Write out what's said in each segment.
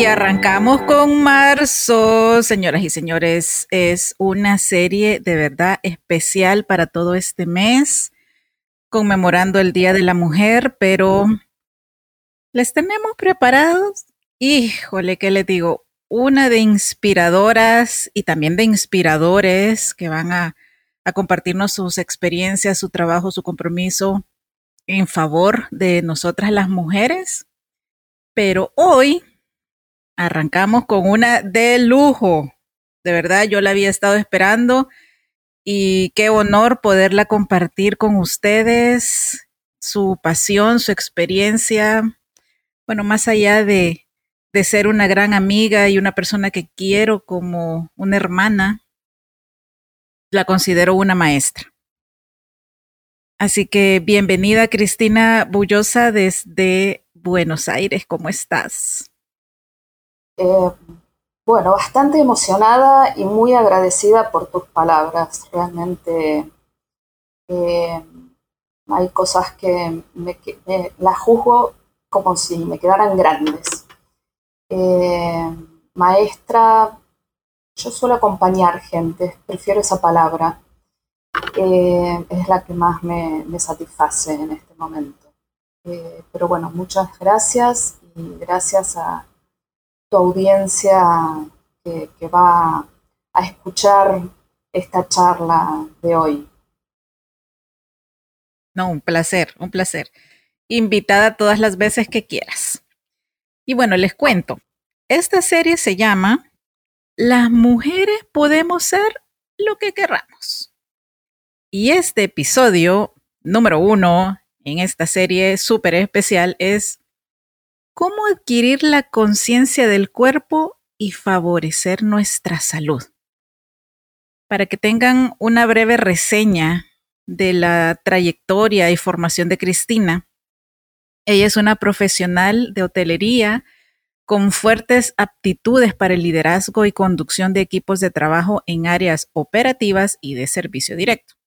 Y arrancamos con marzo, señoras y señores. Es una serie de verdad especial para todo este mes, conmemorando el Día de la Mujer, pero les tenemos preparados. Híjole, ¿qué les digo? Una de inspiradoras y también de inspiradores que van a, a compartirnos sus experiencias, su trabajo, su compromiso en favor de nosotras las mujeres. Pero hoy Arrancamos con una de lujo. De verdad, yo la había estado esperando y qué honor poderla compartir con ustedes, su pasión, su experiencia. Bueno, más allá de, de ser una gran amiga y una persona que quiero como una hermana, la considero una maestra. Así que bienvenida Cristina Bullosa desde Buenos Aires, ¿cómo estás? Eh, bueno, bastante emocionada y muy agradecida por tus palabras. Realmente eh, hay cosas que me, las juzgo como si me quedaran grandes. Eh, maestra, yo suelo acompañar gente, prefiero esa palabra. es la que más me, satisface en este momento. pero bueno, muchas gracias y gracias a, tu audiencia que, va a escuchar esta charla de hoy. No, un placer, un placer. Invitada todas las veces que quieras. Y bueno, les cuento. Esta serie se llama Las mujeres podemos ser lo que querramos. Y este episodio número uno en esta serie súper especial es cómo adquirir la conciencia del cuerpo y favorecer nuestra salud. Para que tengan una breve reseña de la trayectoria y formación de Cristina, ella es una profesional de hotelería con fuertes aptitudes para el liderazgo y conducción de equipos de trabajo en áreas operativas y de servicio directo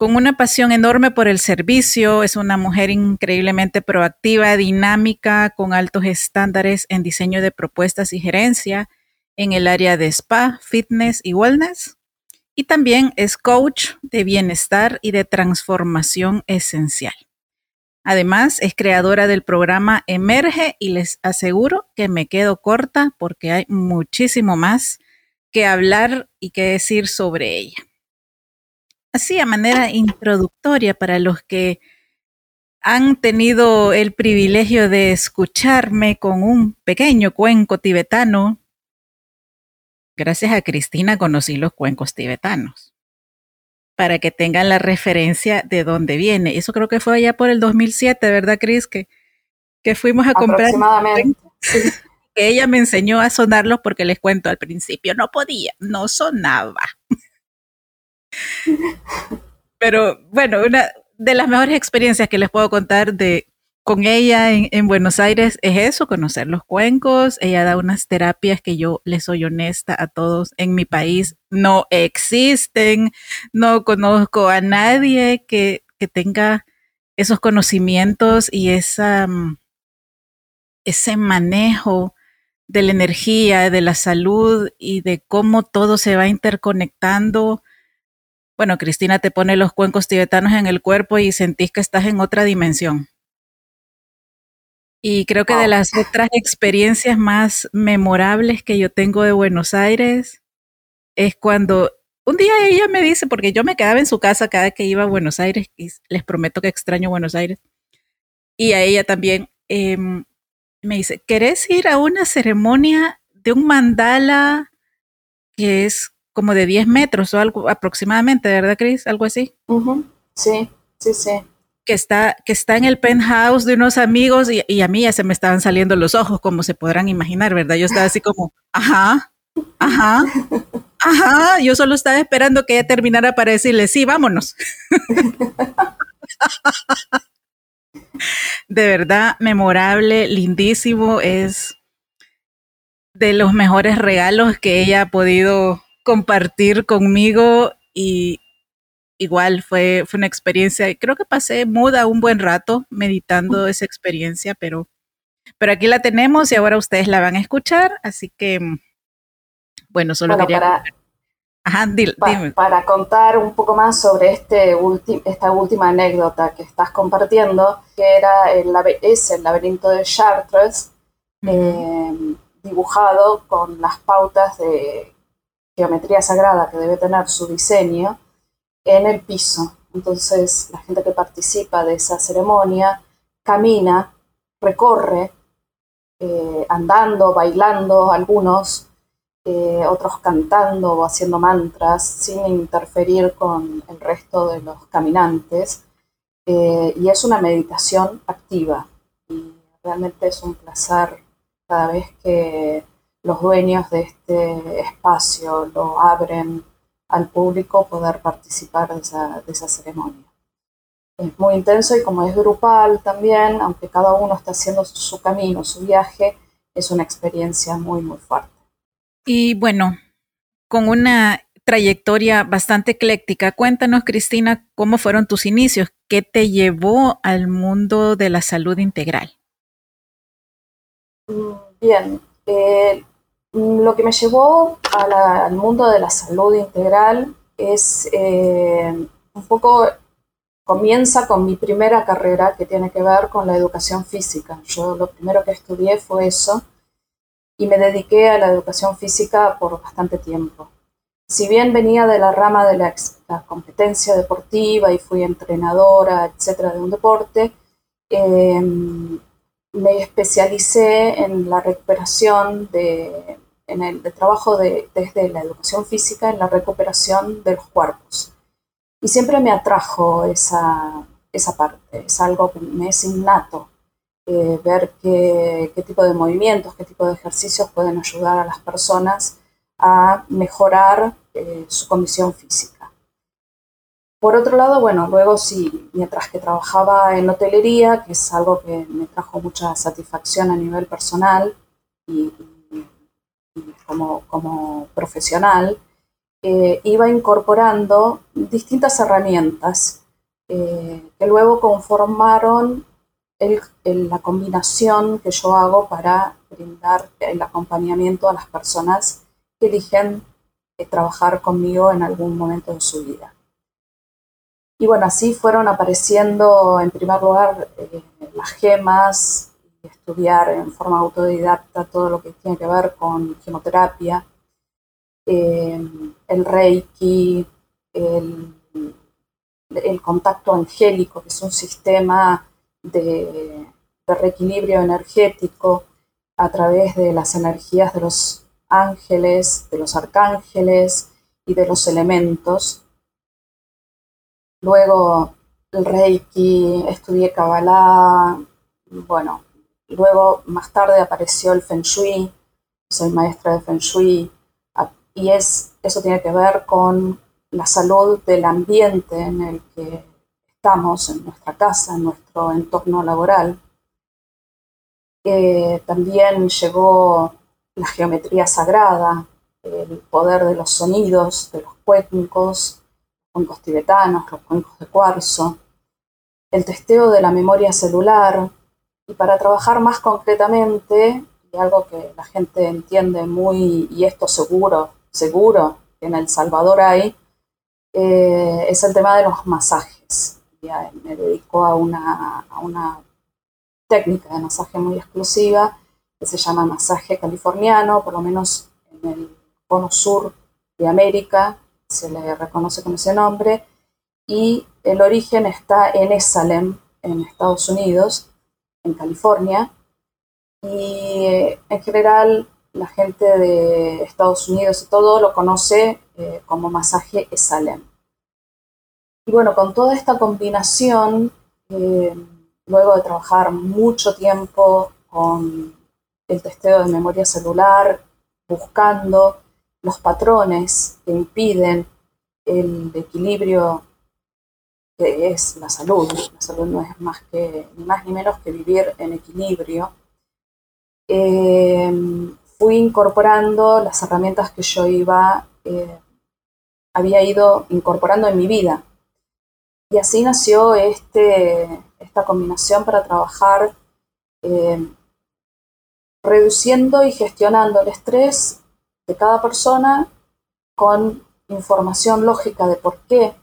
con una pasión enorme por el servicio, es una mujer increíblemente proactiva, dinámica, con altos estándares en diseño de propuestas y gerencia en el área de spa, fitness y wellness. Y también es coach de bienestar y de transformación esencial. Además, es creadora del programa Emerge y les aseguro que me quedo corta porque hay muchísimo más que hablar y que decir sobre ella así a manera introductoria para los que han tenido el privilegio de escucharme con un pequeño cuenco tibetano. Gracias a Cristina conocí los cuencos tibetanos, para que tengan la referencia de dónde viene. Eso creo que fue allá por el 2007, ¿verdad, Cris? Que, que fuimos a comprar. Aproximadamente. que ella me enseñó a sonarlos porque les cuento al principio, no podía, no sonaba. Pero bueno, una de las mejores experiencias que les puedo contar de con ella en, Buenos Aires es eso, conocer los cuencos. Ella da unas terapias que yo les soy honesta a todos en mi país no existen. No conozco a nadie que, que tenga esos conocimientos y esa, mm, ese manejo de la energía, de la salud y de cómo todo se va interconectando. Bueno, Cristina te pone los cuencos tibetanos en el cuerpo y sentís que estás en otra dimensión. Y creo que de las otras experiencias más memorables que yo tengo de Buenos Aires es cuando un día ella me dice, porque yo me quedaba en su casa cada que iba a Buenos Aires, y les prometo que extraño Buenos Aires, y a ella también, em, me dice, ¿querés ir a una ceremonia de un mandala que es como de 10 metros o algo aproximadamente, ¿verdad, Cris? Algo así. Sí, sí, sí. Que está, que está en el penthouse de unos amigos y, y, a mí ya se me estaban saliendo los ojos, como se podrán imaginar, ¿verdad? Yo estaba así como, ajá, ajá, ajá. Yo solo estaba esperando que ella terminara para decirle, sí, vámonos. de verdad memorable, lindísimo, es de los mejores regalos que ella ha podido compartir conmigo y igual fue, fue una experiencia, creo que pasé muda un buen rato meditando esa experiencia, pero, pero aquí la tenemos y ahora ustedes la van a escuchar, así que bueno, solo quería... Para contar un poco más sobre este esta última anécdota que estás compartiendo, que era el, es el laberinto de Chartres, eh, dibujado con las pautas de geometría sagrada que debe tener su diseño en el piso. Entonces la gente que participa de esa ceremonia camina, recorre, eh, andando, bailando, algunos eh, otros cantando o haciendo mantras sin interferir con el resto de los caminantes. Eh, y es una meditación activa. Y realmente es un placer cada vez que los dueños de este espacio lo abren al público poder participar de esa, de esa ceremonia. Es muy intenso y como es grupal también, aunque cada uno está haciendo su camino, su viaje, es una experiencia muy, muy fuerte. Y bueno, con una trayectoria bastante ecléctica, cuéntanos, Cristina, cómo fueron tus inicios, qué te llevó al mundo de la salud integral. Mm, bien, eh, lo que me llevó al mundo de la salud integral es eh, un poco, comienza con mi primera carrera que tiene que ver con la educación física. Yo lo primero que estudié fue eso y me dediqué a la educación física por bastante tiempo. Si bien venía de la rama de la, competencia deportiva y fui entrenadora, etcétera, de un deporte, em, me especialicé en la recuperación de, en el trabajo de, desde la educación física en la recuperación de los cuerpos. Y siempre me atrajo esa, esa parte, es algo que me es innato eh, ver qué, tipo de movimientos, qué tipo de ejercicios pueden ayudar a las personas a mejorar eh, su condición física. Por otro lado, bueno, luego sí, mientras que trabajaba en hotelería, que es algo que me trajo mucha satisfacción a nivel personal y, como, profesional, eh, iba incorporando distintas herramientas que luego conformaron la combinación que yo hago para brindar el acompañamiento a las personas que eligen eh, trabajar conmigo en algún momento de su vida. Y bueno, así fueron apareciendo en primer lugar eh, las gemas, estudiar en forma autodidacta todo lo que tiene que ver con quimioterapia, eh, el reiki, el, el contacto angélico, que es un sistema de, reequilibrio energético a través de las energías de los ángeles, de los arcángeles y de los elementos. Luego el Reiki, estudié Kabbalah, bueno, luego más tarde apareció el Feng Shui, soy maestra de Feng Shui y es, eso tiene que ver con la salud del ambiente en el que estamos, en nuestra casa, en nuestro entorno laboral. Eh, también llegó la geometría sagrada, el poder de los sonidos, de los cuencos, cuencos tibetanos, los cuencos de cuarzo, el testeo de la memoria celular, y para trabajar más concretamente, y algo que la gente entiende muy, y esto seguro, seguro que en El Salvador hay, eh, es el tema de los masajes. Ya me dedico a una, a una técnica de masaje muy exclusiva que se llama masaje californiano, por lo menos en el cono sur de América se le reconoce con ese nombre, y el origen está en Esalen, en Estados Unidos, en California, y eh, en general la gente de Estados Unidos y todo lo conoce eh, como masaje Esalen. Y bueno, con toda esta combinación, eh, luego de trabajar mucho tiempo con el testeo de memoria celular, buscando los patrones que impiden el equilibrio que es la salud. La salud no es más que ni más ni menos que vivir en equilibrio. Eh, fui incorporando las herramientas que yo iba, eh, había ido incorporando en mi vida. Y así nació este, esta combinación para trabajar eh, reduciendo y gestionando el estrés de cada persona con información lógica de por qué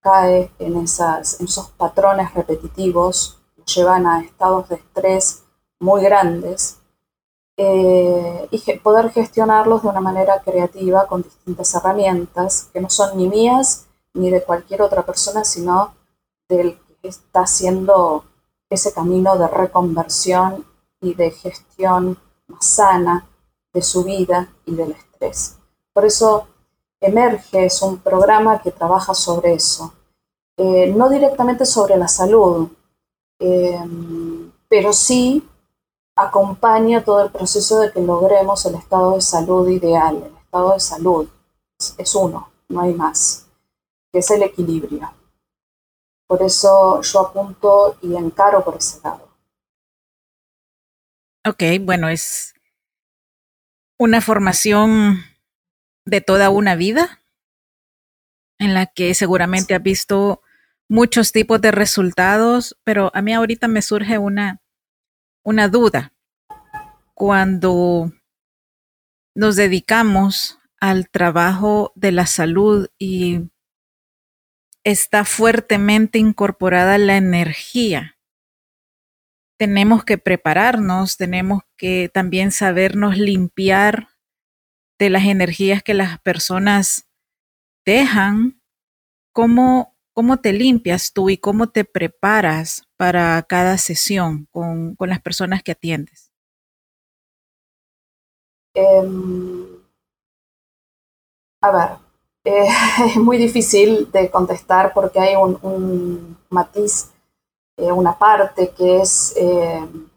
cae en, esas, esos patrones repetitivos, que llevan a estados de estrés muy grandes eh, y poder gestionarlos de una manera creativa con distintas herramientas que no son ni mías ni de cualquier otra persona, sino del que está haciendo ese camino de reconversión y de gestión más sana de su vida y del Por eso Emerge es un programa que trabaja sobre eso, eh, no directamente sobre la salud, eh, pero sí acompaña todo el proceso de que logremos el estado de salud ideal. El estado de salud es uno, no hay más, que es el equilibrio. Por eso yo apunto y encaro por ese lado. Ok, bueno, es una formación de toda una vida en la que seguramente has visto muchos tipos de resultados, pero a mí ahorita me surge una, una duda. Cuando nos dedicamos al trabajo de la salud y está fuertemente incorporada la energía, tenemos que prepararnos, tenemos que también sabernos limpiar de las energías que las personas dejan. ¿Cómo, ¿Cómo te limpias tú y cómo te preparas para cada sesión con, las personas que atiendes? Em, a ver, es muy difícil de contestar porque hay un, matiz, eh, una parte que es, em,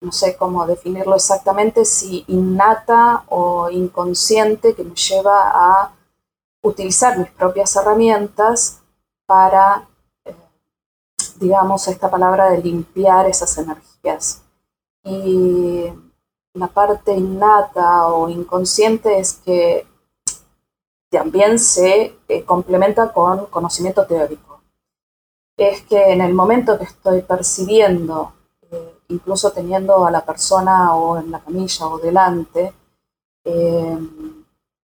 no sé cómo definirlo exactamente, si innata o inconsciente que me lleva a utilizar mis propias herramientas para, eh, digamos, esta palabra de limpiar esas energías. Y la parte innata o inconsciente es que también se eh, complementa con conocimiento teórico. Es que en el momento que estoy percibiendo, eh, incluso teniendo a la persona o en la camilla o delante,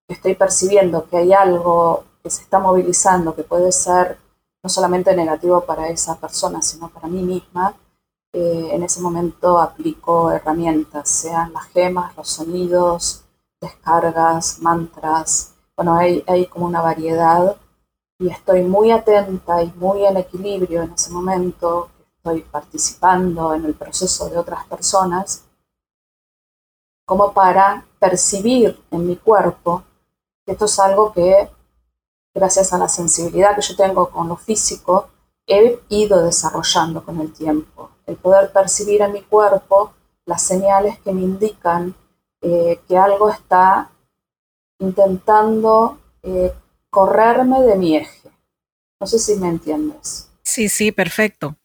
estoy percibiendo que hay algo que se está movilizando, que puede ser no solamente negativo para esa persona, sino para mí misma, eh, en ese momento aplico herramientas, sean las gemas, los sonidos, descargas, mantras. Bueno, hay, hay como una variedad y estoy muy atenta y muy en equilibrio en ese momento, estoy participando en el proceso de otras personas, como para percibir en mi cuerpo que esto es algo que gracias a la sensibilidad que yo tengo con lo físico, he ido desarrollando con el tiempo. El poder percibir en mi cuerpo las señales que me indican eh, que algo está intentando eh, correrme de mi eje. No sé si me entiendes. Sí, sí, perfecto.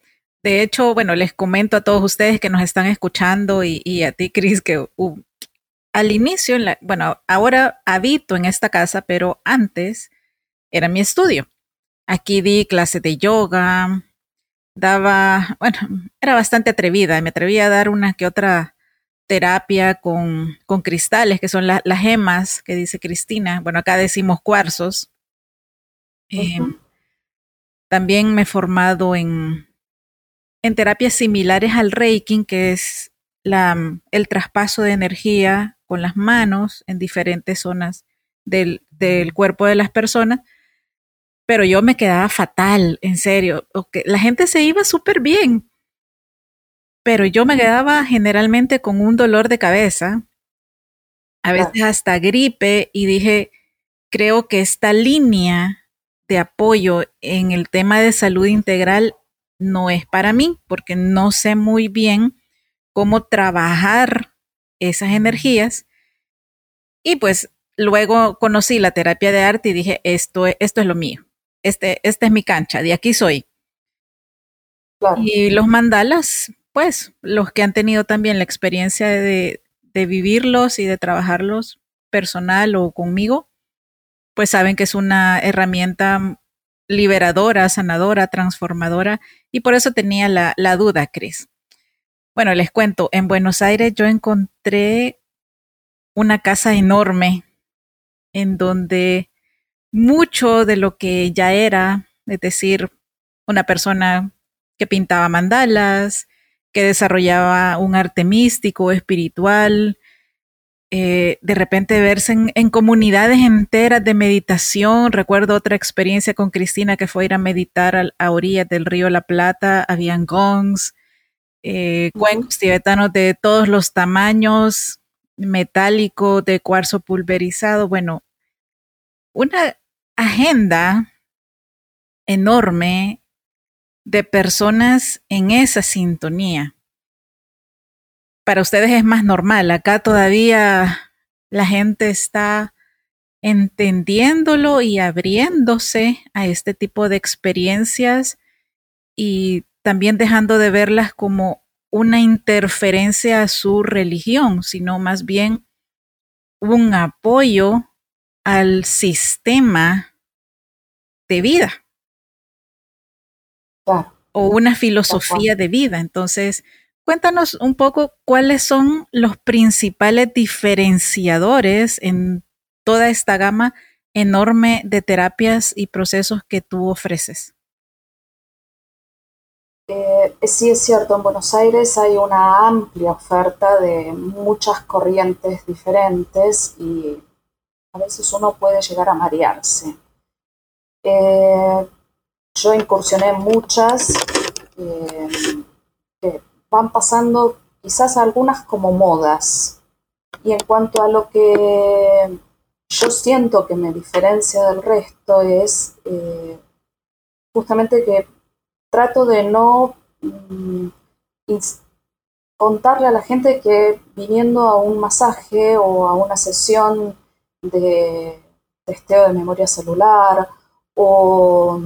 De hecho, bueno, les comento a todos ustedes que nos están escuchando y, a ti, Cris, que al inicio, bueno, ahora habito en esta casa, pero antes era mi estudio. Aquí di clases de yoga, daba, bueno, era bastante atrevida, me atrevía a dar una que otra terapia con, cristales, que son las gemas que dice Cristina. Bueno, acá decimos cuarzos. Em, también me he formado en, en terapias similares al Reiki, que es la, el traspaso de energía con las manos en diferentes zonas del, del cuerpo de las personas. Pero yo me quedaba fatal, en serio. La gente se iba súper bien, pero yo me quedaba generalmente con un dolor de cabeza, a veces hasta gripe, y dije, creo que esta línea de apoyo en el tema de salud integral no es para mí, porque no sé muy bien cómo trabajar esas energías. Y pues luego conocí la terapia de arte y dije, esto, esto es lo mío, este, esta es mi cancha, de aquí soy. Y los mandalas, pues los que han tenido también la experiencia de, de vivirlos y de trabajarlos personal o conmigo, pues saben que es una herramienta liberadora, sanadora, transformadora, y por eso tenía la, duda, Cris. Bueno, les cuento, en Buenos Aires yo encontré una casa enorme en donde mucho de lo que ya era, es decir, una persona que pintaba mandalas, que desarrollaba un arte místico, espiritual, eh, de repente verse en, comunidades enteras de meditación. Recuerdo otra experiencia con Cristina que fue ir a meditar a, orillas del río La Plata, habían gongs, eh, cuencos tibetanos de todos los tamaños, metálico, de cuarzo pulverizado. Bueno, una agenda enorme de personas en esa sintonía. Para ustedes es más normal, acá todavía la gente está entendiéndolo y abriéndose a este tipo de experiencias y también dejando de verlas como una interferencia a su religión, sino más bien un apoyo al sistema de vida. O una filosofía de vida. Entonces, cuéntanos un poco cuáles son los principales diferenciadores en toda esta gama enorme de terapias y procesos que tú ofreces. Eh, sí, es cierto, en Buenos Aires hay una amplia oferta de muchas corrientes diferentes y a veces uno puede llegar a marearse. Eh, yo incursioné en muchas eh, van pasando quizás algunas como modas. Y en cuanto a lo que yo siento que me diferencia del resto es eh, justamente que trato de no mm, contarle a la gente que viniendo a un masaje o a una sesión de testeo de memoria celular o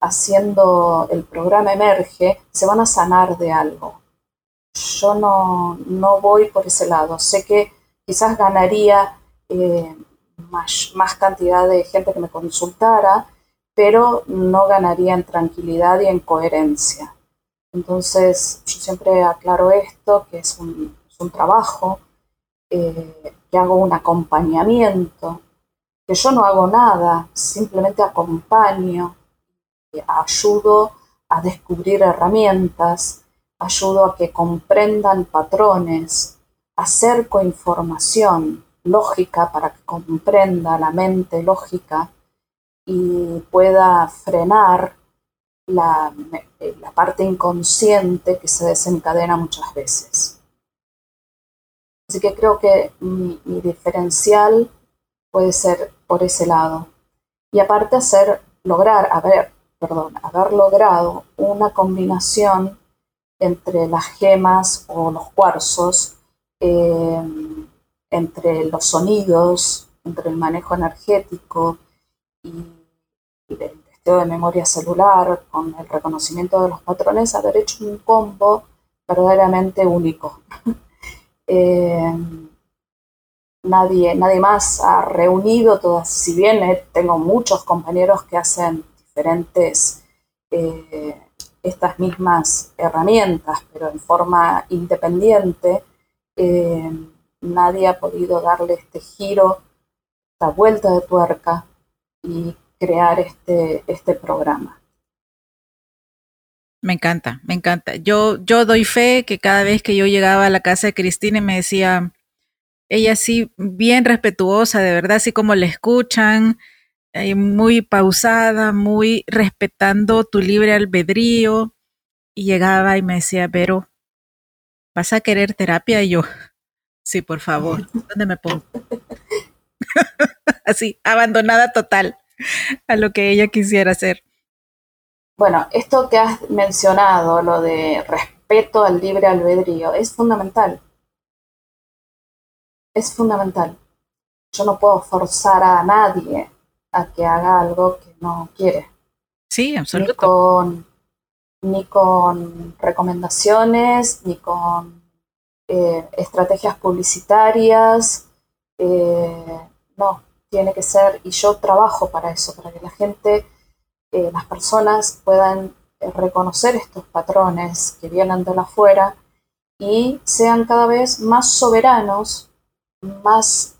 haciendo el programa Emerge, se van a sanar de algo. Yo no, no voy por ese lado. Sé que quizás ganaría eh, más, más cantidad de gente que me consultara, pero no ganaría en tranquilidad y en coherencia. Entonces, yo siempre aclaro esto, que es un, trabajo, eh, que hago un acompañamiento, que yo no hago nada, simplemente acompaño, ayudo a descubrir herramientas, ayudo a que comprendan patrones, acerco información lógica para que comprenda la mente lógica y pueda frenar la, parte inconsciente que se desencadena muchas veces. Así que creo que mi, mi diferencial puede ser por ese lado. Y aparte hacer, lograr, a ver, perdón, haber logrado una combinación entre las gemas o los cuarzos eh, entre los sonidos, entre el manejo energético y, el testeo de memoria celular, con el reconocimiento de los patrones, haber hecho un combo verdaderamente único. Eh, nadie, nadie más ha reunido todas, si bien eh, tengo muchos compañeros que hacen diferentes, eh, estas mismas herramientas, pero en forma independiente, nadie ha podido darle este giro, esta vuelta de tuerca y crear este, este programa. Me encanta, me encanta. Yo, yo doy fe que cada vez que yo llegaba a la casa de Cristina y me decía, ella sí, bien respetuosa, de verdad, así como le escuchan, eh, muy pausada, muy respetando tu libre albedrío. Y llegaba y me decía, pero, ¿vas a querer terapia? Y yo, Sí, por favor. ¿Dónde me pongo? Así, abandonada total a lo que ella quisiera hacer. Bueno, esto que has mencionado, lo de respeto al libre albedrío, es fundamental. Es fundamental. Yo no puedo forzar a nadie a que haga algo que no quiere. Sí, absolutamente. Ni con, ni con recomendaciones, ni con eh, estrategias publicitarias, eh, no, tiene que ser, y yo trabajo para eso, para que la gente, eh, las personas puedan reconocer estos patrones que vienen de la afuera y sean cada vez más soberanos, más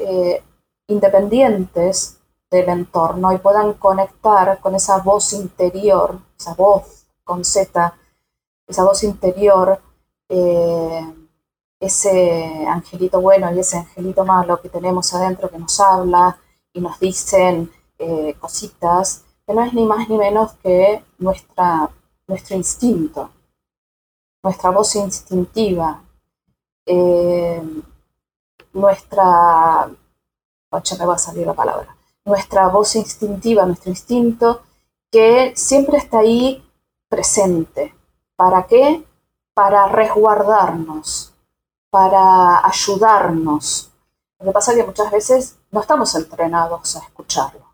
independientes del entorno y puedan conectar con esa voz interior, esa voz con Z, esa voz interior ese angelito bueno y ese angelito malo que tenemos adentro que nos habla y nos dicen eh, cositas, que no es ni más ni menos que nuestra, nuestro instinto, nuestra voz instintiva, eh, nuestra, oye, me va a salir la palabra, nuestra voz instintiva, nuestro instinto, que siempre está ahí presente. ¿Para qué? Para resguardarnos, para ayudarnos. Lo que pasa es que muchas veces no estamos entrenados a escucharlo.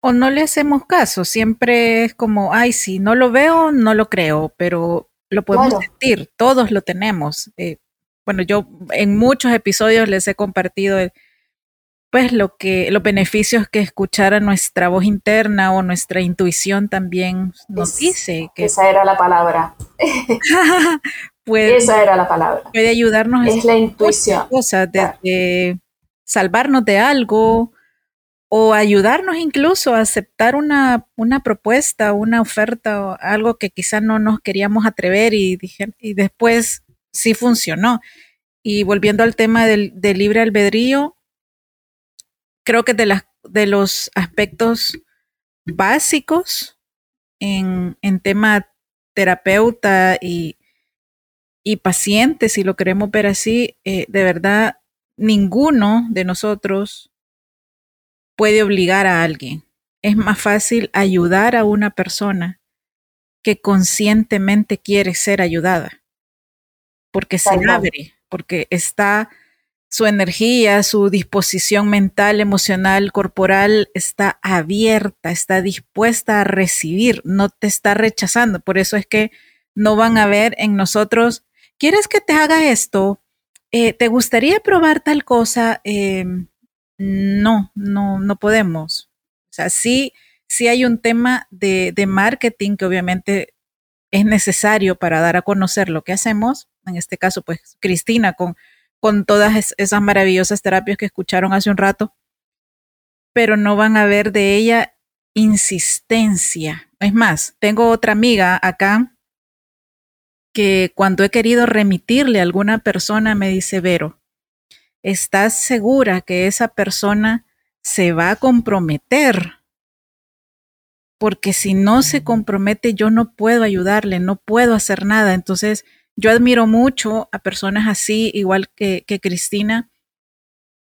O no le hacemos caso, siempre es como, ay, si no lo veo, no lo creo, pero lo podemos sentir, todos lo tenemos. Eh, bueno, yo en muchos episodios les he compartido pues lo que los beneficios que escuchar a nuestra voz interna o nuestra intuición también nos dice que esa era la palabra Esa era la palabra. Puede ayudarnos. Es la intuición. Cosas, desde salvarnos de algo o ayudarnos incluso a aceptar una, una propuesta, una oferta o algo que quizás no nos queríamos atrever y, dije, y después sí funcionó. Y volviendo al tema del, libre albedrío, creo que de, las, de los aspectos básicos en, en tema terapeuta y, y pacientes, si lo queremos ver así, eh, de verdad, ninguno de nosotros puede obligar a alguien. Es más fácil ayudar a una persona que conscientemente quiere ser ayudada, porque se abre, porque está su energía, su disposición mental, emocional, corporal está abierta, está dispuesta a recibir, no te está rechazando. Por eso es que no van a ver en nosotros ¿quieres que te haga esto? Eh, ¿Te gustaría probar tal cosa? Em, no, no, no podemos. O sea, sí, sí hay un tema de, marketing que obviamente es necesario para dar a conocer lo que hacemos. En este caso, pues Cristina con, con todas esas maravillosas terapias que escucharon hace un rato, pero no van a ver de ella insistencia. Es más, tengo otra amiga acá que cuando he querido remitirle a alguna persona me dice, Vero, ¿estás segura que esa persona se va a comprometer? Porque si no se compromete, yo no puedo ayudarle, no puedo hacer nada. Entonces, yo admiro mucho a personas así, igual que, que Cristina,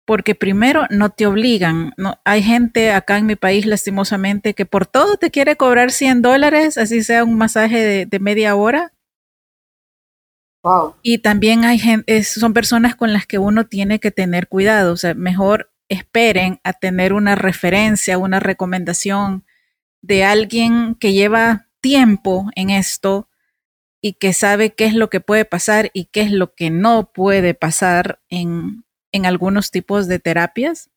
porque primero no te obligan. No, hay gente acá en mi país, lastimosamente, que por todo te quiere cobrar 100 dólares, así sea un masaje de, de media hora, Y también hay gente, son personas con las que uno tiene que tener cuidado. O sea, mejor esperen a tener una referencia, una recomendación de alguien que lleva tiempo en esto y que sabe qué es lo que puede pasar y qué es lo que no puede pasar en, en algunos tipos de terapias.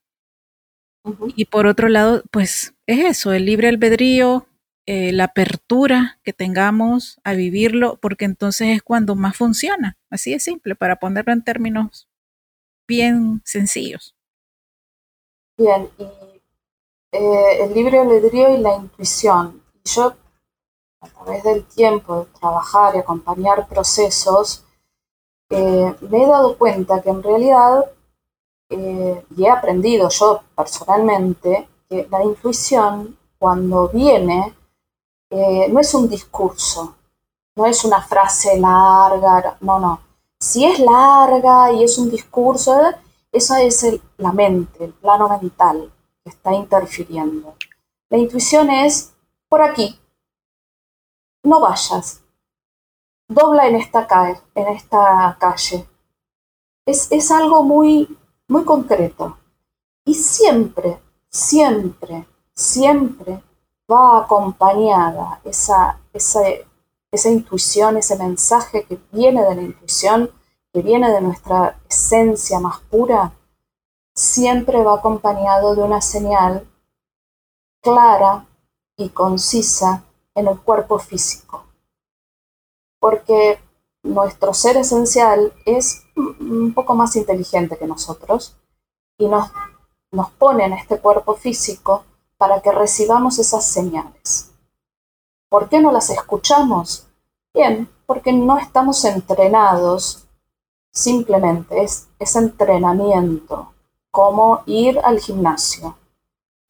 Y por otro lado, pues es eso, el libre albedrío, eh, la apertura que tengamos a vivirlo, porque entonces es cuando más funciona. Así es simple, para ponerlo en términos bien sencillos. Bien, y eh, el libre albedrío y la intuición. Yo, a través del tiempo de trabajar y acompañar procesos, eh, me he dado cuenta que en realidad, y he aprendido yo personalmente, que la intuición, cuando viene, eh, no es un discurso, no es una frase larga, no, no. Si es larga y es un discurso, esa es la mente, el plano mental que está interfiriendo. La intuición es por aquí, no vayas, dobla en esta, calle, en esta calle. Es, es algo muy, muy concreto. Y siempre, siempre, siempre va acompañada esa, esa, intuición, ese mensaje que viene de la intuición, que viene de nuestra esencia más pura, siempre va acompañado de una señal clara y concisa en el cuerpo físico. Porque nuestro ser esencial es un poco más inteligente que nosotros y nos, nos pone en este cuerpo físico para que recibamos esas señales. ¿Por qué no las escuchamos? Bien, porque no estamos entrenados, simplemente es, es entrenamiento, como ir al gimnasio.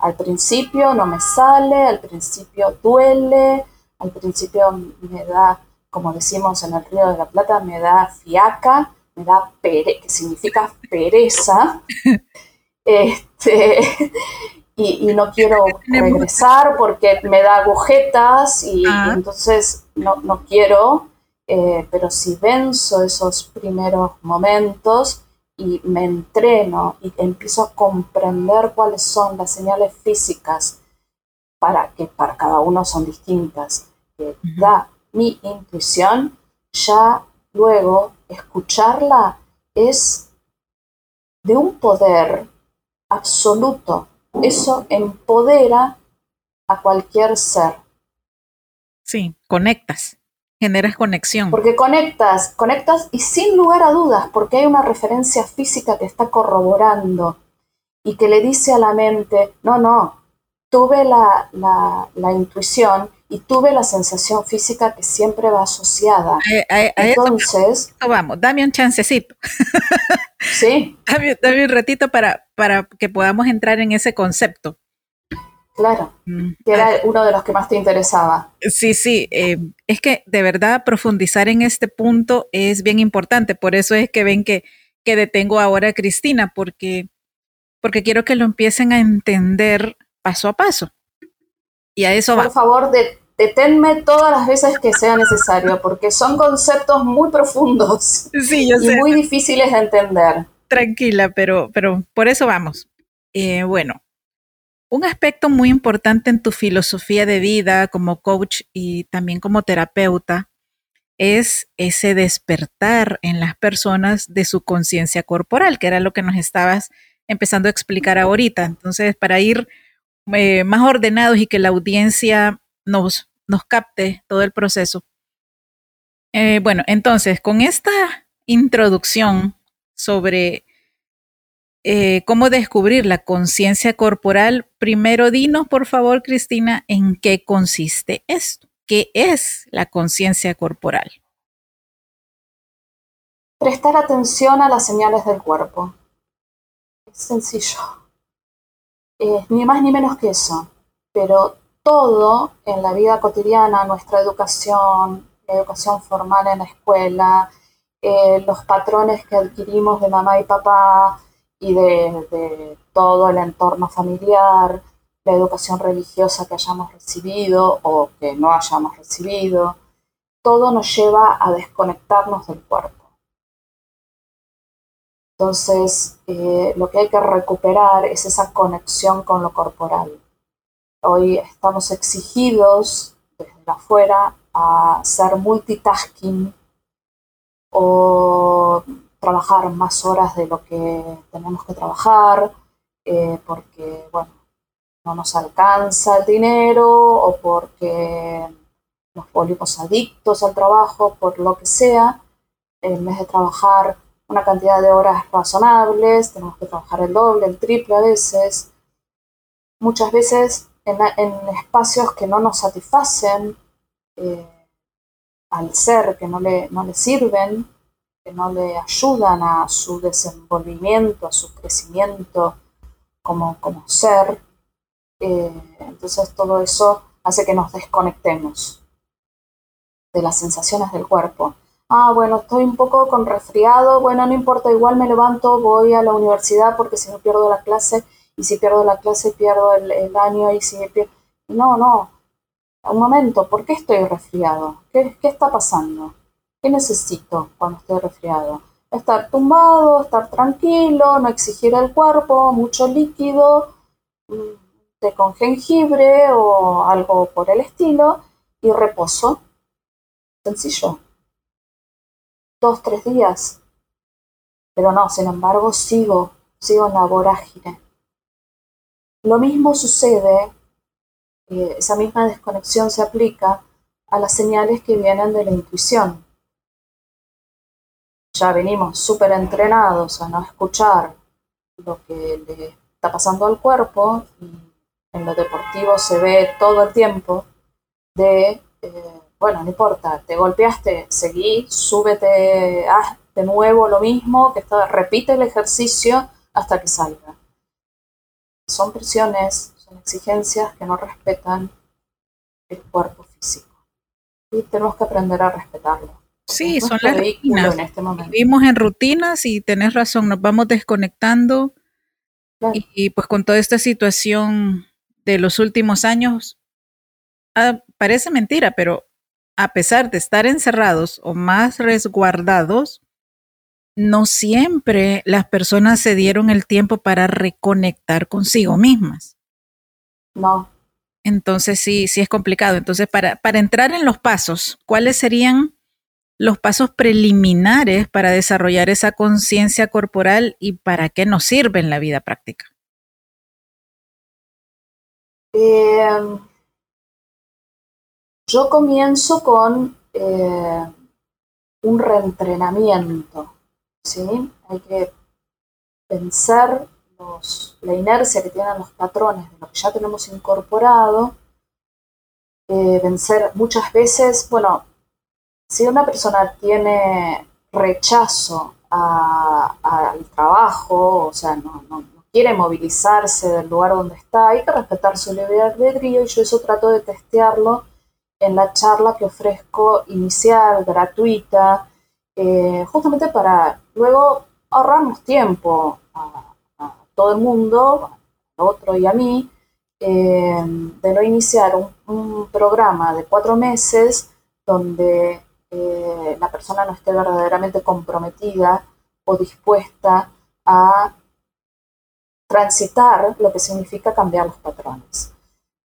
Al principio no me sale, al principio duele, al principio me da, como decimos en el Río de la Plata, me da fiaca, me da pere, que significa pereza. Este, y, no quiero regresar porque me da agujetas y, ah. entonces no, no quiero, eh, pero si venzo esos primeros momentos y me entreno y empiezo a comprender cuáles son las señales físicas para que para cada uno son distintas, que da mi intuición, ya luego escucharla es de un poder absoluto. Eso empodera a cualquier ser. Sí, conectas, generas conexión. Porque conectas, conectas y sin lugar a dudas, porque hay una referencia física que está corroborando y que le dice a la mente, no, no, tuve la, la, intuición y tuve la sensación física que siempre va asociada. Entonces, vamos, dame un chancecito. Sí. dame, un ratito para, para que podamos entrar en ese concepto. Claro, mm. que era uno de los que más te interesaba. Sí, sí, eh, es que de verdad profundizar en este punto es bien importante, por eso es que ven que, que detengo ahora a Cristina, porque, porque quiero que lo empiecen a entender paso a paso. Y a eso Por va. Por favor, deténme todas las veces que sea necesario, porque son conceptos muy profundos sí, yo y muy difíciles de entender. Tranquila, pero, pero por eso vamos. Eh, bueno, un aspecto muy importante en tu filosofía de vida como coach y también como terapeuta es ese despertar en las personas de su conciencia corporal, que era lo que nos estabas empezando a explicar ahorita. Entonces, para ir eh, más ordenados y que la audiencia nos, nos capte todo el proceso. Eh, bueno, entonces, con esta introducción sobre eh, cómo descubrir la conciencia corporal, primero dinos, por favor, Cristina, en qué consiste esto. ¿Qué es la conciencia corporal? Prestar atención a las señales del cuerpo. Es sencillo ni más ni menos que eso. Pero todo en la vida cotidiana, nuestra educación, la educación formal en la escuela, eh, los patrones que adquirimos de mamá y papá y de, todo el entorno familiar, la educación religiosa que hayamos recibido o que no hayamos recibido, todo nos lleva a desconectarnos del cuerpo. Entonces, eh, lo que hay que recuperar es esa conexión con lo corporal. Hoy estamos exigidos desde afuera a ser multitasking o trabajar más horas de lo que tenemos que trabajar, eh, porque, bueno, no nos alcanza el dinero o porque nos volvimos adictos al trabajo, por lo que sea, en vez de trabajar una cantidad de horas razonables, tenemos que trabajar el doble, el triple a veces. Muchas veces en, espacios que no nos satisfacen eh, al ser, que no le, no le sirven, que no le ayudan a su desenvolvimiento, a su crecimiento como, como ser. Eh, entonces todo eso hace que nos desconectemos de las sensaciones del cuerpo. Ah, bueno, estoy un poco con resfriado, bueno, no importa, igual me levanto, voy a la universidad porque si no pierdo la clase, y si pierdo la clase pierdo el, año, y si pierdo... No, no, un momento, ¿por qué estoy resfriado? ¿Qué, ¿Qué está pasando? ¿Qué necesito cuando estoy resfriado? Estar tumbado, estar tranquilo, no exigir al cuerpo, mucho líquido, mm, té con jengibre o algo por el estilo, y reposo. Sencillo. Dos, tres días. Pero no, sin embargo, sigo, sigo en la vorágine. Lo mismo sucede, eh, esa misma desconexión se aplica a las señales que vienen de la intuición. Ya venimos súper entrenados a no escuchar lo que le está pasando al cuerpo y en lo deportivo se ve todo el tiempo de eh, bueno, no importa, te golpeaste, seguí, súbete, haz de nuevo lo mismo, que repite el ejercicio hasta que salga. Son presiones, son exigencias que no respetan el cuerpo físico. Y tenemos que aprender a respetarlo. Sí, son las rutinas. En este Vivimos en rutinas y tenés razón, nos vamos desconectando. Y, pues con toda esta situación de los últimos años, ah, parece mentira, pero a pesar de estar encerrados o más resguardados, no siempre las personas se dieron el tiempo para reconectar consigo mismas. No. Entonces sí, sí es complicado. Entonces, para, para entrar en los pasos, ¿cuáles serían los pasos preliminares para desarrollar esa conciencia corporal y para qué nos sirve en la vida práctica? Eh, yo comienzo con eh, un reentrenamiento, ¿sí? Hay que pensar la inercia que tienen los patrones de lo que ya tenemos incorporado, eh, vencer muchas veces, bueno, si una persona tiene rechazo al trabajo, o sea, no, no, quiere movilizarse del lugar donde está, hay que respetar su libre albedrío y yo eso trato de testearlo en la charla que ofrezco inicial, gratuita, eh, justamente para luego ahorrarnos tiempo a, todo el mundo, a otro y a mí, eh, de no iniciar un, programa de cuatro meses donde la persona no esté verdaderamente comprometida o dispuesta a transitar lo que significa cambiar los patrones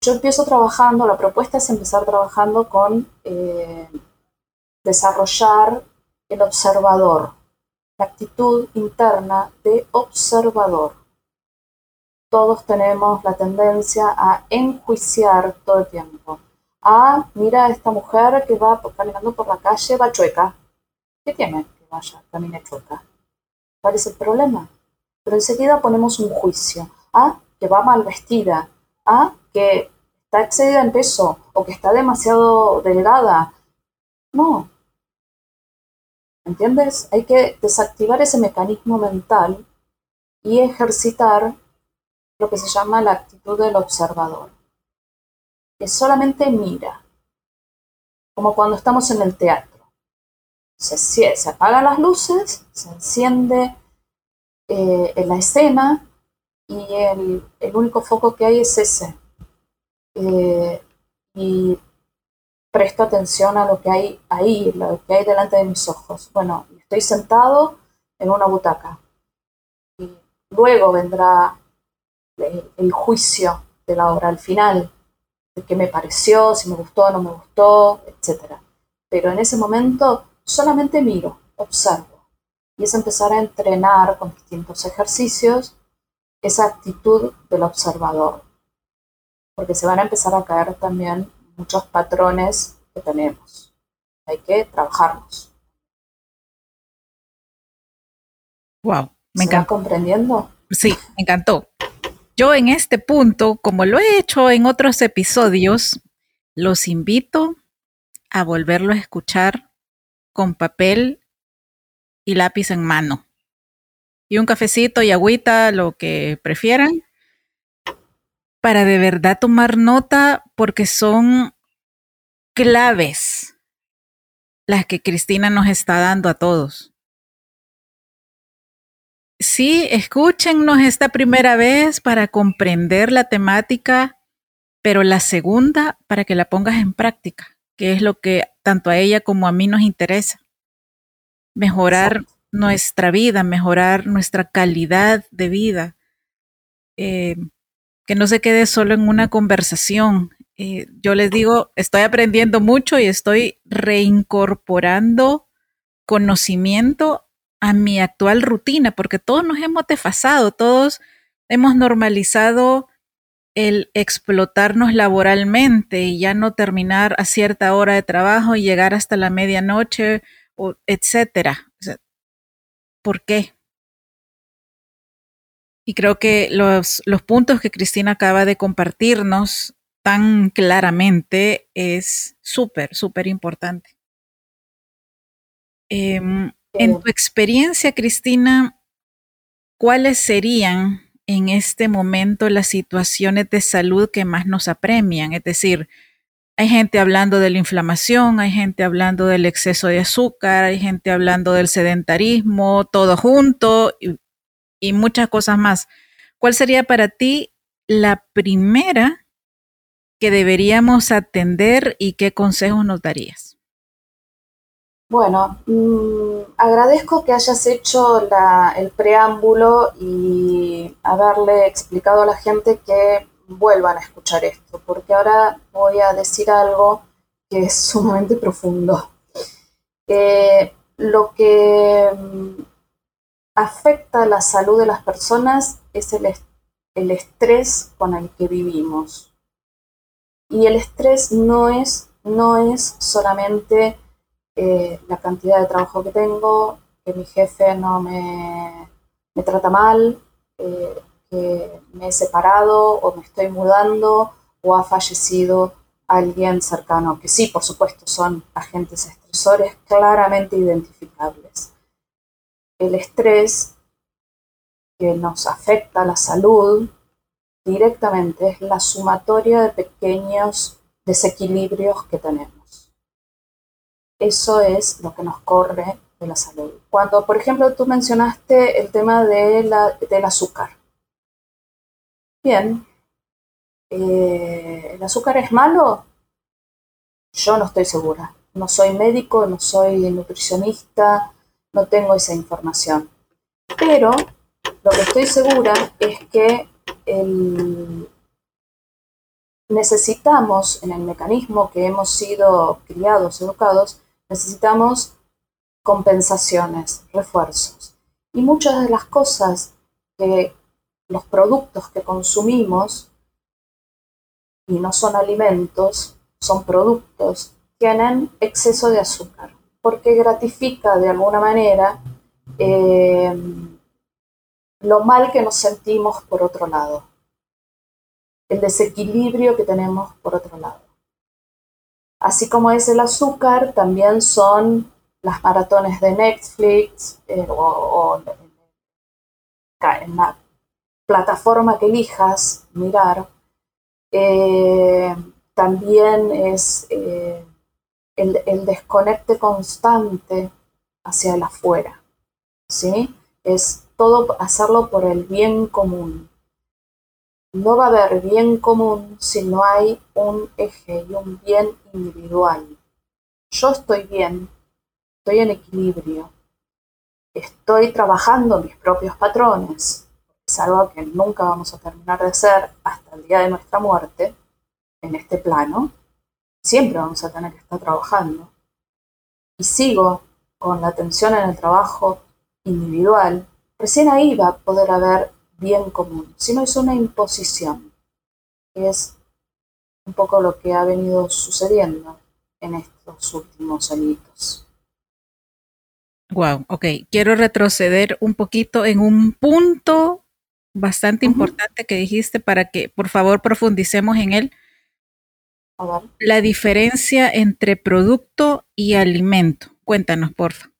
yo empiezo trabajando, la propuesta es empezar trabajando con eh, desarrollar el observador, la actitud interna de observador. Todos tenemos la tendencia a enjuiciar todo el tiempo. Ah, mira esta mujer que va caminando por la calle, va chueca. ¿Qué tiene que vaya, camine chueca? ¿Cuál es el problema? Pero enseguida ponemos un juicio. Ah, que va mal vestida. Ah, que está excedida en peso o que está demasiado delgada. No. ¿Entiendes? Hay que desactivar ese mecanismo mental y ejercitar lo que se llama la actitud del observador, que solamente mira, como cuando estamos en el teatro. Se, se apagan las luces, se enciende eh, en la escena y el, el único foco que hay es ese, eh, y presto atención a lo que hay ahí, lo que hay delante de mis ojos. Bueno, estoy sentado en una butaca. Y luego vendrá el, juicio de la obra al final, qué me pareció, si me gustó o no me gustó, etc. Pero en ese momento solamente miro, observo. Y es empezar a entrenar con distintos ejercicios esa actitud del observador. Porque se van a empezar a caer también muchos patrones que tenemos. Hay que trabajarlos. Wow, me encanta. comprendiendo? Sí, me encantó. Yo en este punto, como lo he hecho en otros episodios, los invito a volverlo a escuchar con papel y lápiz en mano. Y un cafecito y agüita, lo que prefieran, para de verdad tomar nota porque son claves las que Cristina nos está dando a todos. Sí, escúchennos esta primera vez para comprender la temática, pero la segunda para que la pongas en práctica, que es lo que tanto a ella como a mí nos interesa. Mejorar nuestra vida, mejorar nuestra calidad de vida. Eh, que no se quede solo en una conversación. Eh, yo les digo, estoy aprendiendo mucho y estoy reincorporando conocimiento a mi actual rutina, porque todos nos hemos desfasado, todos hemos normalizado el explotarnos laboralmente y ya no terminar a cierta hora de trabajo y llegar hasta la medianoche, o etcétera. ¿Por qué? Y creo que los, los puntos que Cristina acaba de compartirnos tan claramente es súper, súper importante. Em, en tu experiencia, Cristina, ¿cuáles serían en este momento las situaciones de salud que más nos apremian? Es decir, hay gente hablando de la inflamación, hay gente hablando del exceso de azúcar, hay gente hablando del sedentarismo, todo junto y, y muchas cosas más. ¿Cuál sería para ti la primera que deberíamos atender y qué consejos nos darías? Bueno, mm, agradezco que hayas hecho el preámbulo y haberle explicado a la gente que vuelvan a escuchar esto, porque ahora voy a decir algo que es sumamente profundo. Eh, lo que mm, afecta la salud de las personas es el, el estrés con el que vivimos. Y el estrés no es, no es solamente eh, la cantidad de trabajo que tengo, que mi jefe no me, me trata mal, eh, que me he separado o me estoy mudando o ha fallecido alguien cercano, que sí, por supuesto, son agentes estresores claramente identificables. El estrés que nos afecta a la salud directamente es la sumatoria de pequeños desequilibrios que tenemos. Eso es lo que nos corre de la salud. Cuando, por ejemplo, tú mencionaste el tema de la, del azúcar. Bien, eh, ¿el azúcar es malo? Yo no estoy segura. No soy médico, no soy nutricionista, no tengo esa información. Pero lo que estoy segura es que el, necesitamos, en el mecanismo que hemos sido criados, educados, necesitamos compensaciones, refuerzos. Y muchas de las cosas que los productos que consumimos, y no son alimentos, son productos, tienen exceso de azúcar, porque gratifica de alguna manera eh, lo mal que nos sentimos por otro lado, el desequilibrio que tenemos por otro lado. Así como es el azúcar, también son las maratones de Netflix eh, o, en la plataforma que elijas mirar. Eh, también es eh, el, el, desconecte constante hacia el afuera. ¿sí? Es todo hacerlo por el bien común. No va a haber bien común si no hay un eje y un bien individual. Yo estoy bien, estoy en equilibrio, estoy trabajando mis propios patrones, es algo que nunca vamos a terminar de hacer hasta el día de nuestra muerte en este plano, siempre vamos a tener que estar trabajando. Y sigo con la atención en el trabajo individual, recién ahí va a poder haber bien común, si no es una imposición, que es un poco lo que ha venido sucediendo en estos últimos añitos. Wow, ok. Quiero retroceder un poquito en un punto bastante importante que dijiste para que por favor profundicemos en él. La diferencia entre producto y alimento. Cuéntanos, porfa.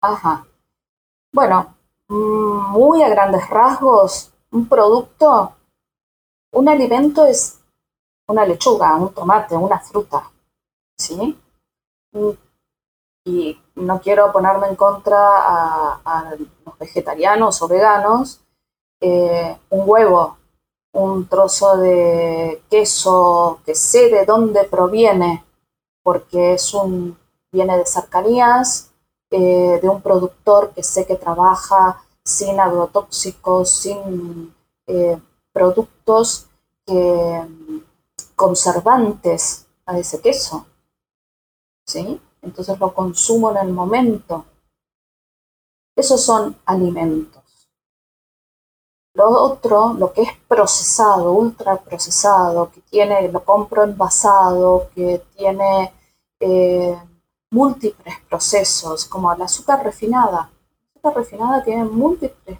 Ajá. Bueno, muy a grandes rasgos, un producto, un alimento es una lechuga, un tomate, una fruta, ¿sí? Y no quiero ponerme en contra a, los vegetarianos o veganos, eh, un huevo, un trozo de queso que sé de dónde proviene, porque es un, viene de cercanías, eh, de un productor que sé que trabaja sin agrotóxicos, sin eh, productos conservantes a ese queso. ¿Sí? Entonces lo consumo en el momento. Esos son alimentos. Lo otro, lo que es procesado, ultra procesado, que tiene, lo compro envasado, que tiene eh, múltiples procesos, como el azúcar refinada. La azúcar refinada tiene múltiples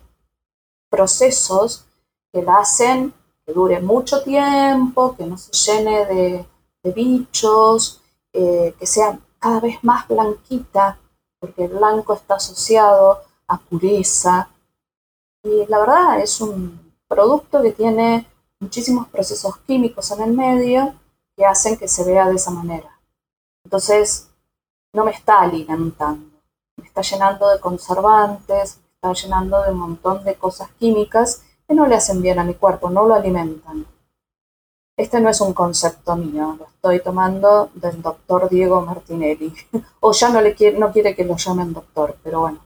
procesos que la hacen que dure mucho tiempo, que no se llene de, bichos, eh, que sea cada vez más blanquita, porque el blanco está asociado a pureza, y la verdad es un producto que tiene muchísimos procesos químicos en el medio que hacen que se vea de esa manera. Entonces, no me está alimentando, me está llenando de conservantes, me está llenando de un montón de cosas químicas que no le hacen bien a mi cuerpo, no lo alimentan. Este no es un concepto mío, lo estoy tomando del doctor Diego Martinelli. o ya no, le quiere, no quiere que lo llamen doctor, pero bueno.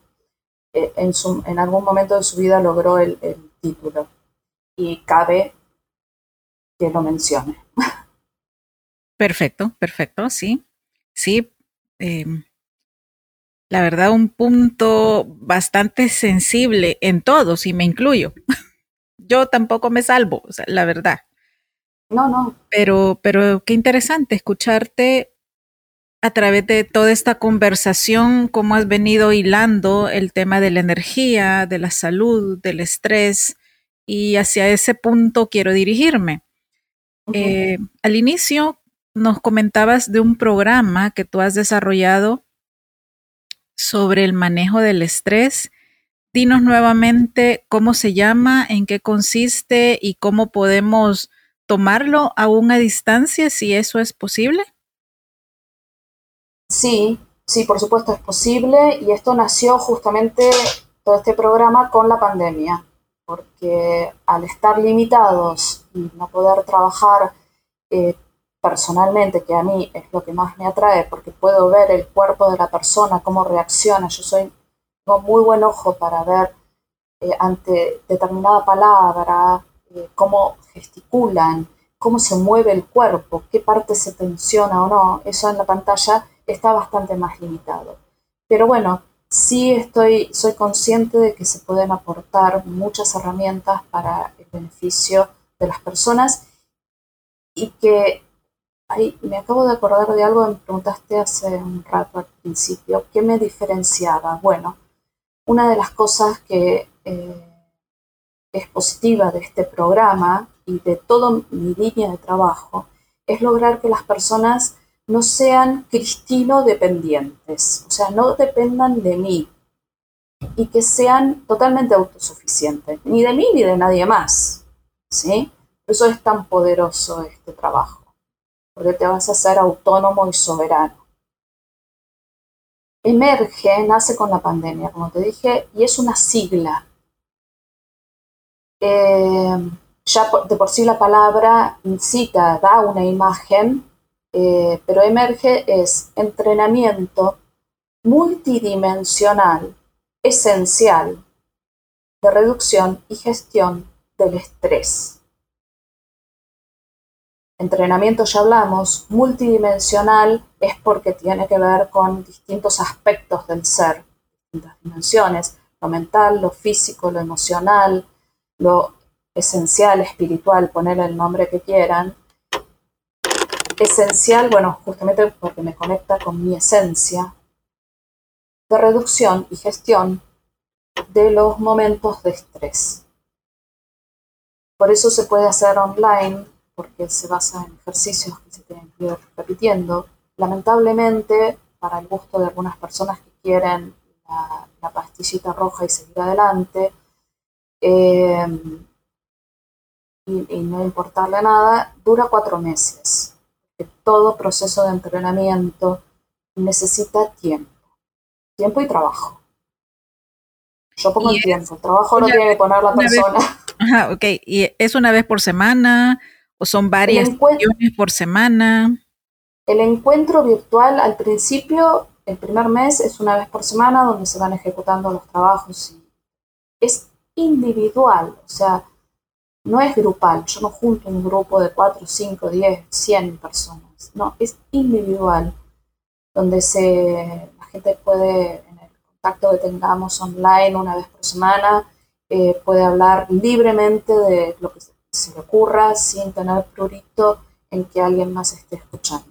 Eh, en, su, en algún momento de su vida logró el, título y cabe que lo mencione. Perfecto, perfecto, sí. Sí, em, la verdad, un punto bastante sensible en todos, y me incluyo. Yo tampoco me salvo, la verdad. No, no. Pero, pero qué interesante escucharte a través de toda esta conversación, cómo has venido hilando el tema de la energía, de la salud, del estrés, y hacia ese punto quiero dirigirme. Eh, al inicio nos comentabas de un programa que tú has desarrollado sobre el manejo del estrés. Dinos nuevamente cómo se llama, en qué consiste y cómo podemos tomarlo aún a distancia, si eso es posible. Sí, sí, por supuesto es posible y esto nació justamente todo este programa con la pandemia, porque al estar limitados y no poder trabajar eh, personalmente, que a mí es lo que más me atrae, porque puedo ver el cuerpo de la persona, cómo reacciona, yo soy, tengo muy buen ojo para ver eh, ante determinada palabra, eh, cómo gesticulan, cómo se mueve el cuerpo, qué parte se tensiona o no, eso en la pantalla está bastante más limitado. Pero bueno, sí estoy, soy consciente de que se pueden aportar muchas herramientas para el beneficio de las personas y que ahí me acabo de acordar de algo que me preguntaste hace un rato al principio, ¿qué me diferenciaba? Bueno, una de las cosas que eh, es positiva de este programa y de toda mi línea de trabajo es lograr que las personas no sean cristino dependientes, o sea, no dependan de mí y que sean totalmente autosuficientes, ni de mí ni de nadie más, ¿sí? Por eso es tan poderoso este trabajo, porque te vas a hacer autónomo y soberano. Emerge, nace con la pandemia, como te dije, y es una sigla. Eh, ya de por sí la palabra incita, da una imagen, eh, pero emerge es entrenamiento multidimensional, esencial, de reducción y gestión del estrés. Entrenamiento ya hablamos, multidimensional es porque tiene que ver con distintos aspectos del ser, distintas dimensiones, lo mental, lo físico, lo emocional, lo esencial, espiritual, poner el nombre que quieran. Esencial, bueno, justamente porque me conecta con mi esencia, de reducción y gestión de los momentos de estrés. Por eso se puede hacer online, porque se basa en ejercicios que se tienen que ir repitiendo. Lamentablemente, para el gusto de algunas personas que quieren la, pastillita roja y seguir adelante, eh, y, no importarle nada, dura cuatro meses. todo proceso de entrenamiento necesita tiempo, tiempo y trabajo. Yo pongo el tiempo, el trabajo lo tiene que poner la persona. ajá, ok, ¿y es una vez por semana o son varias sesiones por semana? El encuentro virtual al principio, el primer mes, es una vez por semana donde se van ejecutando los trabajos. Y es individual, o sea, no es grupal, yo no junto un grupo de 4, 5, 10, 100 personas, no, es individual, donde se, la gente puede, en el contacto que tengamos online una vez por semana, eh, puede hablar libremente de lo que se le ocurra sin tener prurito en que alguien más esté escuchando.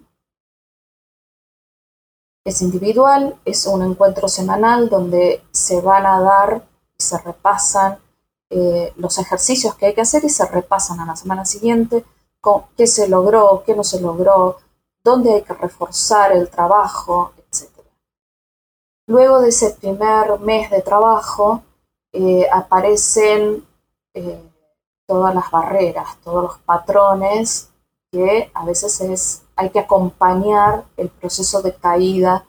Es individual, es un encuentro semanal donde se van a dar y se repasan eh, los ejercicios que hay que hacer y se repasan a la semana siguiente con qué se logró, qué no se logró, dónde hay que reforzar el trabajo, etc. Luego de ese primer mes de trabajo eh, aparecen eh, todas las barreras, todos los patrones que a veces es, hay que acompañar el proceso de caída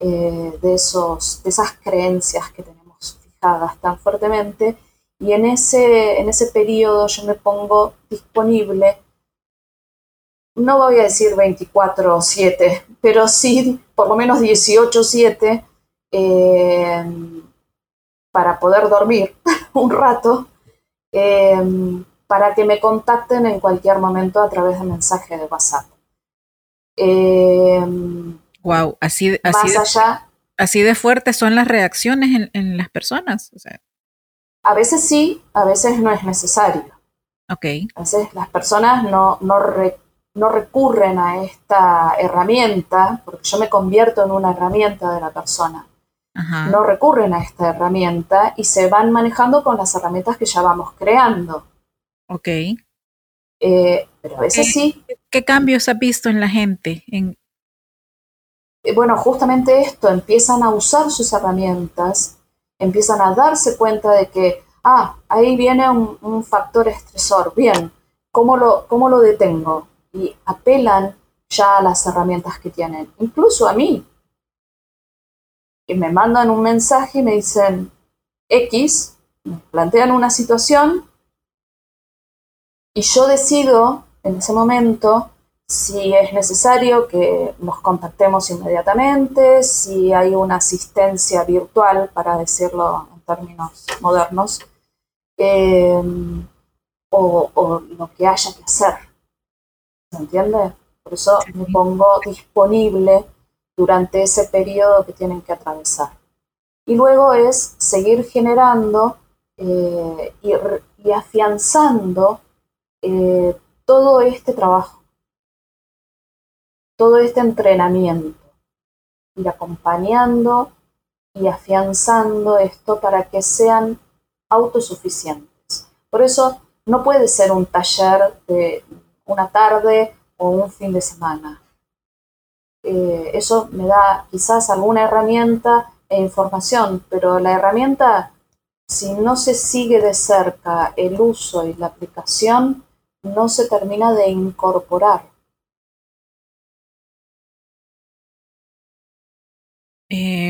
de, esos, de esas creencias que tenemos fijadas tan fuertemente. Y en ese, en ese periodo yo me pongo disponible, no voy a decir 24/7, pero sí por lo menos 18/7 eh, para poder dormir un rato, eh, para que me contacten en cualquier momento a través de mensaje de WhatsApp. wow, eh, así, así, allá, así de fuertes son las reacciones en, en las personas. O sea. A veces sí, a veces no es necesario. Okay. A veces las personas no, no, no recurren a esta herramienta, porque yo me convierto en una herramienta de la persona. No recurren a esta herramienta y se van manejando con las herramientas que ya vamos creando. Ok. Eh, pero a veces sí. ¿Qué cambios has visto en la gente? En... Eh, bueno, justamente esto, empiezan a usar sus herramientas empiezan a darse cuenta de que, ah, ahí viene un, factor estresor, bien, ¿cómo lo, ¿cómo lo detengo? Y apelan ya a las herramientas que tienen, incluso a mí. Que me mandan un mensaje y me dicen X, me plantean una situación y yo decido en ese momento si es necesario que nos contactemos inmediatamente, si hay una asistencia virtual, para decirlo en términos modernos, em, o, lo que haya que hacer. ¿Se entiende? Por eso me pongo disponible durante ese periodo que tienen que atravesar. Y luego es seguir generando eh, y, afianzando eh, todo este trabajo todo este entrenamiento, ir acompañando y afianzando esto para que sean autosuficientes. Por eso no puede ser un taller de una tarde o un fin de semana. Eh, eso me da quizás alguna herramienta e información, pero la herramienta, si no se sigue de cerca el uso y la aplicación, no se termina de incorporar.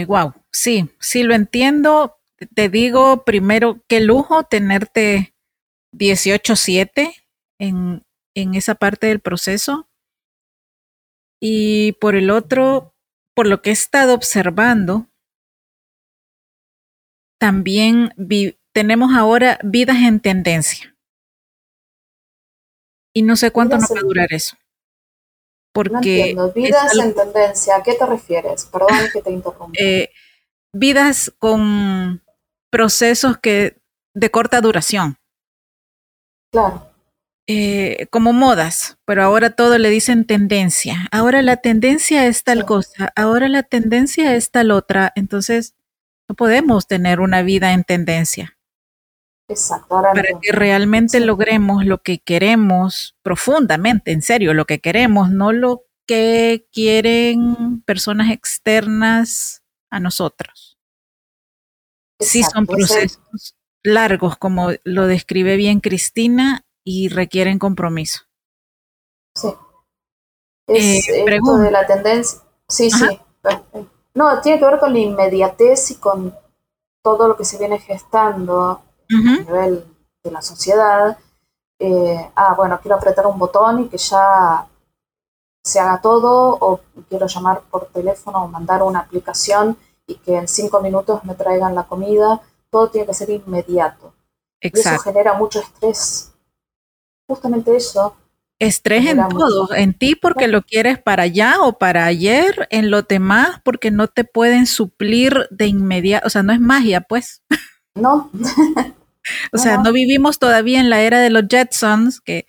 wow, eh, sí, sí lo entiendo. Te digo primero, qué lujo tenerte 18-7 en, en esa parte del proceso. Y por el otro, por lo que he estado observando, también tenemos ahora vidas en tendencia. Y no sé cuánto nos va a durar eso. Porque Vidas en tendencia, ¿a qué te refieres? Perdón que te interrumpa. Eh, vidas con procesos que de corta duración. Claro. Eh, como modas, pero ahora todo le dicen tendencia. Ahora la tendencia es tal cosa, ahora la tendencia es tal otra. Entonces, no podemos tener una vida en tendencia. Exacto. para que realmente logremos lo que queremos profundamente, en serio, lo que queremos, no lo que quieren personas externas a nosotros. Sí son procesos largos, como lo describe bien Cristina, y requieren compromiso. Sí. Es eh, de la tendencia. Sí, sí. No, tiene que ver con la inmediatez y con todo lo que se viene gestando a nivel de la sociedad. Eh, ah, bueno, quiero apretar un botón y que ya se haga todo, o quiero llamar por teléfono o mandar una aplicación y que en cinco minutos me traigan la comida. Todo tiene que ser inmediato. Exacto. Y eso genera mucho estrés justamente eso. Estrés en todo, en ti porque lo quieres para allá o para ayer, en lo demás porque no te pueden suplir de inmediato, o sea, no es magia, pues. No. o sea, no. vivimos todavía en la era de los Jetsons, que,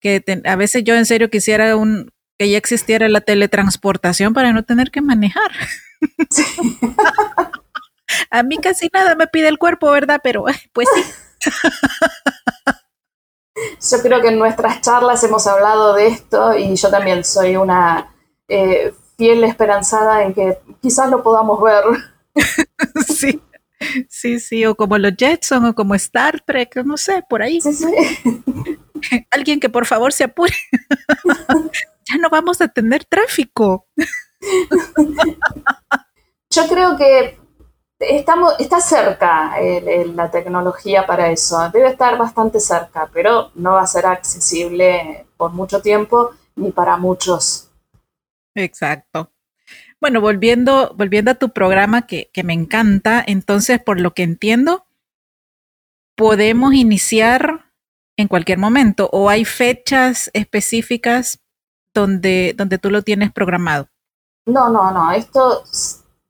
que a veces yo en serio quisiera un, que ya existiera la teletransportación para no tener que manejar. a mí casi nada me pide el cuerpo, ¿verdad? Pero pues sí. Yo creo que en nuestras charlas hemos hablado de esto y yo también soy una eh, fiel esperanzada en que quizás lo podamos ver. sí, sí, sí, o como los Jetson o como Star Trek, no sé, por ahí. Sí, sí. Alguien que por favor se apure. ya no vamos a tener tráfico. Yo creo que estamos, está cerca la tecnología para eso, debe estar bastante cerca, pero no va a ser accesible por mucho tiempo ni para muchos. Exacto. Bueno, volviendo, volviendo a tu programa que, que me encanta, entonces, por lo que entiendo, podemos iniciar en cualquier momento o hay fechas específicas donde, donde tú lo tienes programado. No, no, no. Esto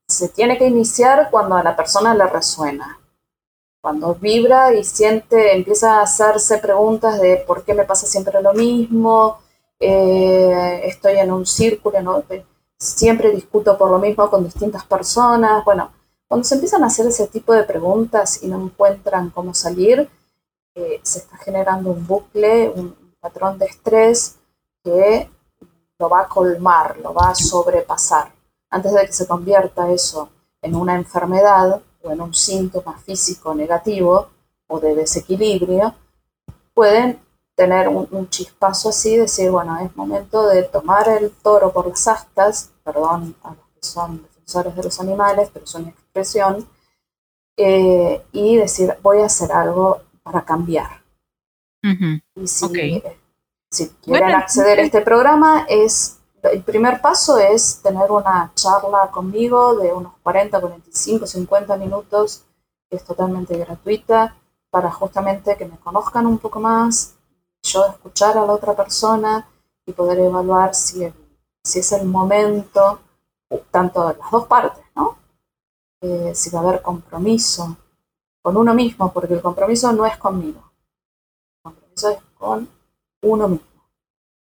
se tiene que iniciar cuando a la persona le resuena. Cuando vibra y siente, empieza a hacerse preguntas de por qué me pasa siempre lo mismo, eh, estoy en un círculo, ¿no? siempre discuto por lo mismo con distintas personas. Bueno, cuando se empiezan a hacer ese tipo de preguntas y no encuentran cómo salir, eh, se está generando un bucle, un patrón de estrés que lo va a colmar, lo va a sobrepasar antes de que se convierta eso en una enfermedad o en un síntoma físico negativo o de desequilibrio, pueden tener un, chispazo así, decir, bueno, es momento de tomar el toro por las astas, perdón a los que son defensores de los animales, pero es una expresión, eh, y decir, voy a hacer algo para cambiar. Y si, si quieren acceder a este programa, es el primer paso es tener una charla conmigo de unos 40, 45, 50 minutos, que es totalmente gratuita, para justamente que me conozcan un poco más, yo escuchar a la otra persona y poder evaluar si, es el momento, tanto de las dos partes, ¿no? Eh, si va a haber compromiso con uno mismo, porque el compromiso no es conmigo, el compromiso es con uno mismo.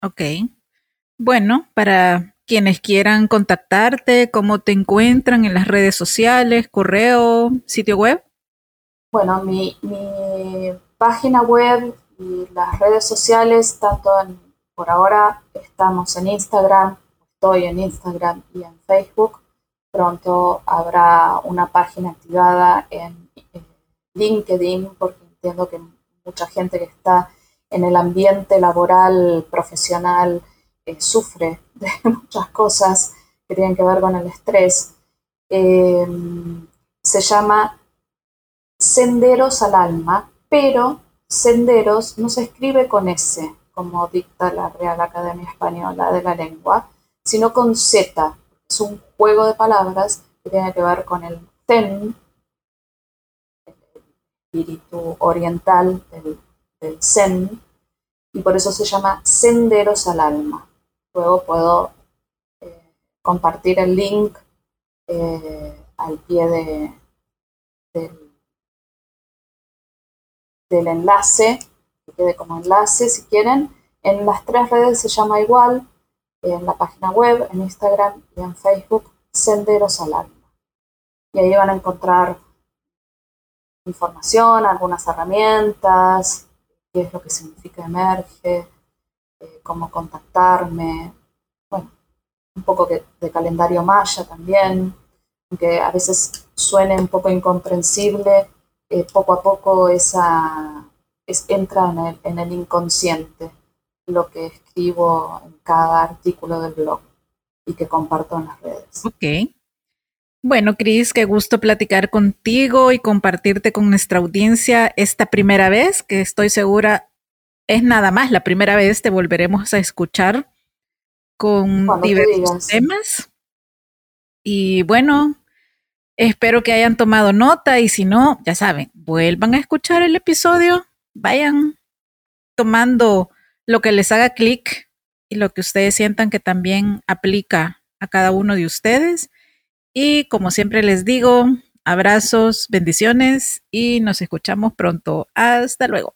Ok. Bueno, para quienes quieran contactarte, ¿cómo te encuentran en las redes sociales, correo, sitio web? Bueno, mi, página web y las redes sociales, tanto por ahora estamos en Instagram, estoy en Instagram y en Facebook. Pronto habrá una página activada en, en LinkedIn, porque entiendo que mucha gente que está en el ambiente laboral, profesional, eh, sufre de muchas cosas que tienen que ver con el estrés, eh, se llama Senderos al Alma, pero senderos no se escribe con S, como dicta la Real Academia Española de la Lengua, sino con Z. Es un juego de palabras que tiene que ver con el Zen, el espíritu oriental del, Zen, y por eso se llama Senderos al Alma. Luego puedo eh, compartir el link eh, al pie de, del enlace que quede como enlace si quieren. En las tres redes se llama igual, en la página web, en Instagram y en Facebook, Senderos al Alma. Y ahí van a encontrar información, algunas herramientas, qué es lo que significa emerge, eh, cómo contactarme, bueno, un poco de, calendario maya también, aunque a veces suene un poco incomprensible, eh, poco a poco esa, entra en el, en el inconsciente lo que escribo en cada artículo del blog y que comparto en las redes. Ok. Bueno, Cris, qué gusto platicar contigo y compartirte con nuestra audiencia esta primera vez, que estoy segura es nada más la primera vez, te volveremos a escuchar con diversos temas. Y bueno, espero que hayan tomado nota y si no, ya saben, vuelvan a escuchar el episodio vayan tomando lo que les haga clic y lo que ustedes sientan que también aplica a cada uno de ustedes. Y como siempre les digo, abrazos, bendiciones y nos escuchamos pronto. Hasta luego.